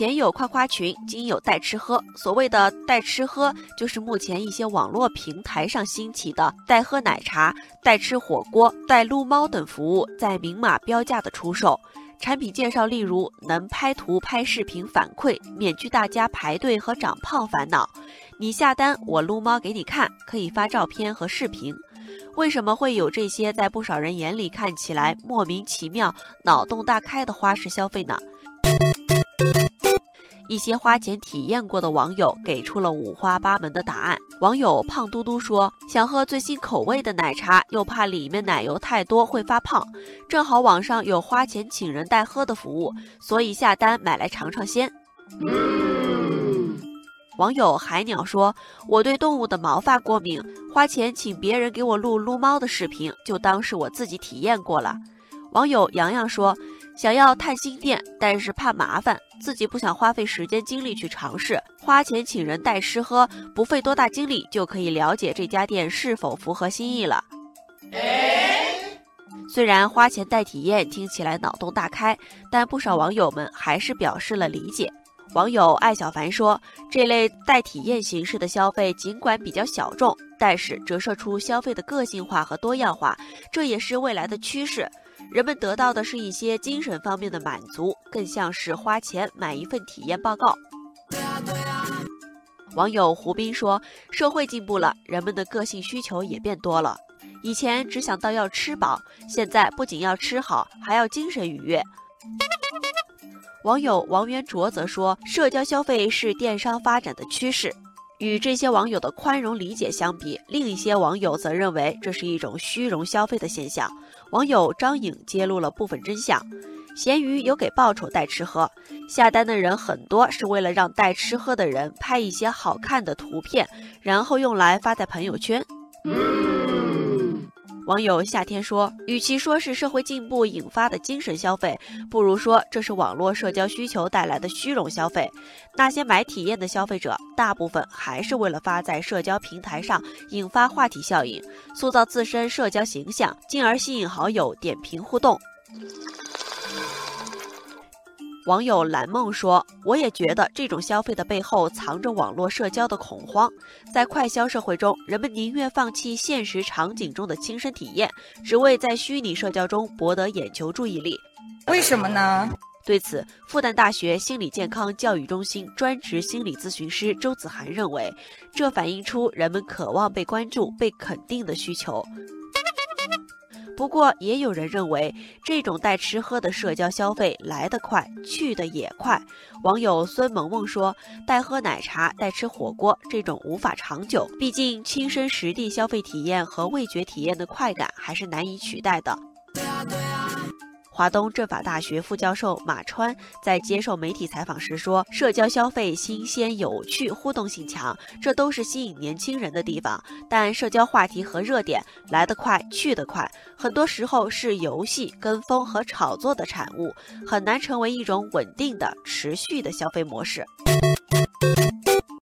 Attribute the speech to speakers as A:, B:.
A: 前有夸夸群，今有带吃喝。所谓的带吃喝，就是目前一些网络平台上兴起的代喝奶茶、代吃火锅、代撸猫等服务，在明码标价的出售。产品介绍，例如能拍图、拍视频反馈，免去大家排队和长胖烦恼。你下单，我撸猫给你看，可以发照片和视频。为什么会有这些在不少人眼里看起来莫名其妙、脑洞大开的花式消费呢？一些花钱体验过的网友给出了五花八门的答案。网友胖嘟嘟说：“想喝最新口味的奶茶，又怕里面奶油太多会发胖，正好网上有花钱请人代喝的服务，所以下单买来尝尝鲜。”网友海鸟说：“我对动物的毛发过敏，花钱请别人给我录撸猫的视频，就当是我自己体验过了。”网友洋洋说。想要探新店，但是怕麻烦，自己不想花费时间精力去尝试，花钱请人带吃喝，不费多大精力就可以了解这家店是否符合心意了。虽然花钱带体验听起来脑洞大开，但不少网友们还是表示了理解。网友艾小凡说：“这类带体验形式的消费尽管比较小众，但是折射出消费的个性化和多样化，这也是未来的趋势。”人们得到的是一些精神方面的满足，更像是花钱买一份体验报告。网友胡斌说：“社会进步了，人们的个性需求也变多了。以前只想到要吃饱，现在不仅要吃好，还要精神愉悦。”网友王元卓则说：“社交消费是电商发展的趋势。”与这些网友的宽容理解相比，另一些网友则认为这是一种虚荣消费的现象。网友张颖揭露了部分真相：咸鱼有给报酬带吃喝，下单的人很多是为了让带吃喝的人拍一些好看的图片，然后用来发在朋友圈。网友夏天说：“与其说是社会进步引发的精神消费，不如说这是网络社交需求带来的虚荣消费。那些买体验的消费者，大部分还是为了发在社交平台上，引发话题效应，塑造自身社交形象，进而吸引好友点评互动。”网友蓝梦说：“我也觉得这种消费的背后藏着网络社交的恐慌。在快消社会中，人们宁愿放弃现实场景中的亲身体验，只为在虚拟社交中博得眼球注意力。
B: 为什么呢？”
A: 对此，复旦大学心理健康教育中心专职心理咨询师周子涵认为，这反映出人们渴望被关注、被肯定的需求。不过，也有人认为这种带吃喝的社交消费来得快，去得也快。网友孙萌萌说：“带喝奶茶、带吃火锅这种无法长久，毕竟亲身实地消费体验和味觉体验的快感还是难以取代的。”华东政法大学副教授马川在接受媒体采访时说：“社交消费新鲜、有趣、互动性强，这都是吸引年轻人的地方。但社交话题和热点来得快，去得快，很多时候是游戏、跟风和炒作的产物，很难成为一种稳定的、持续的消费模式。”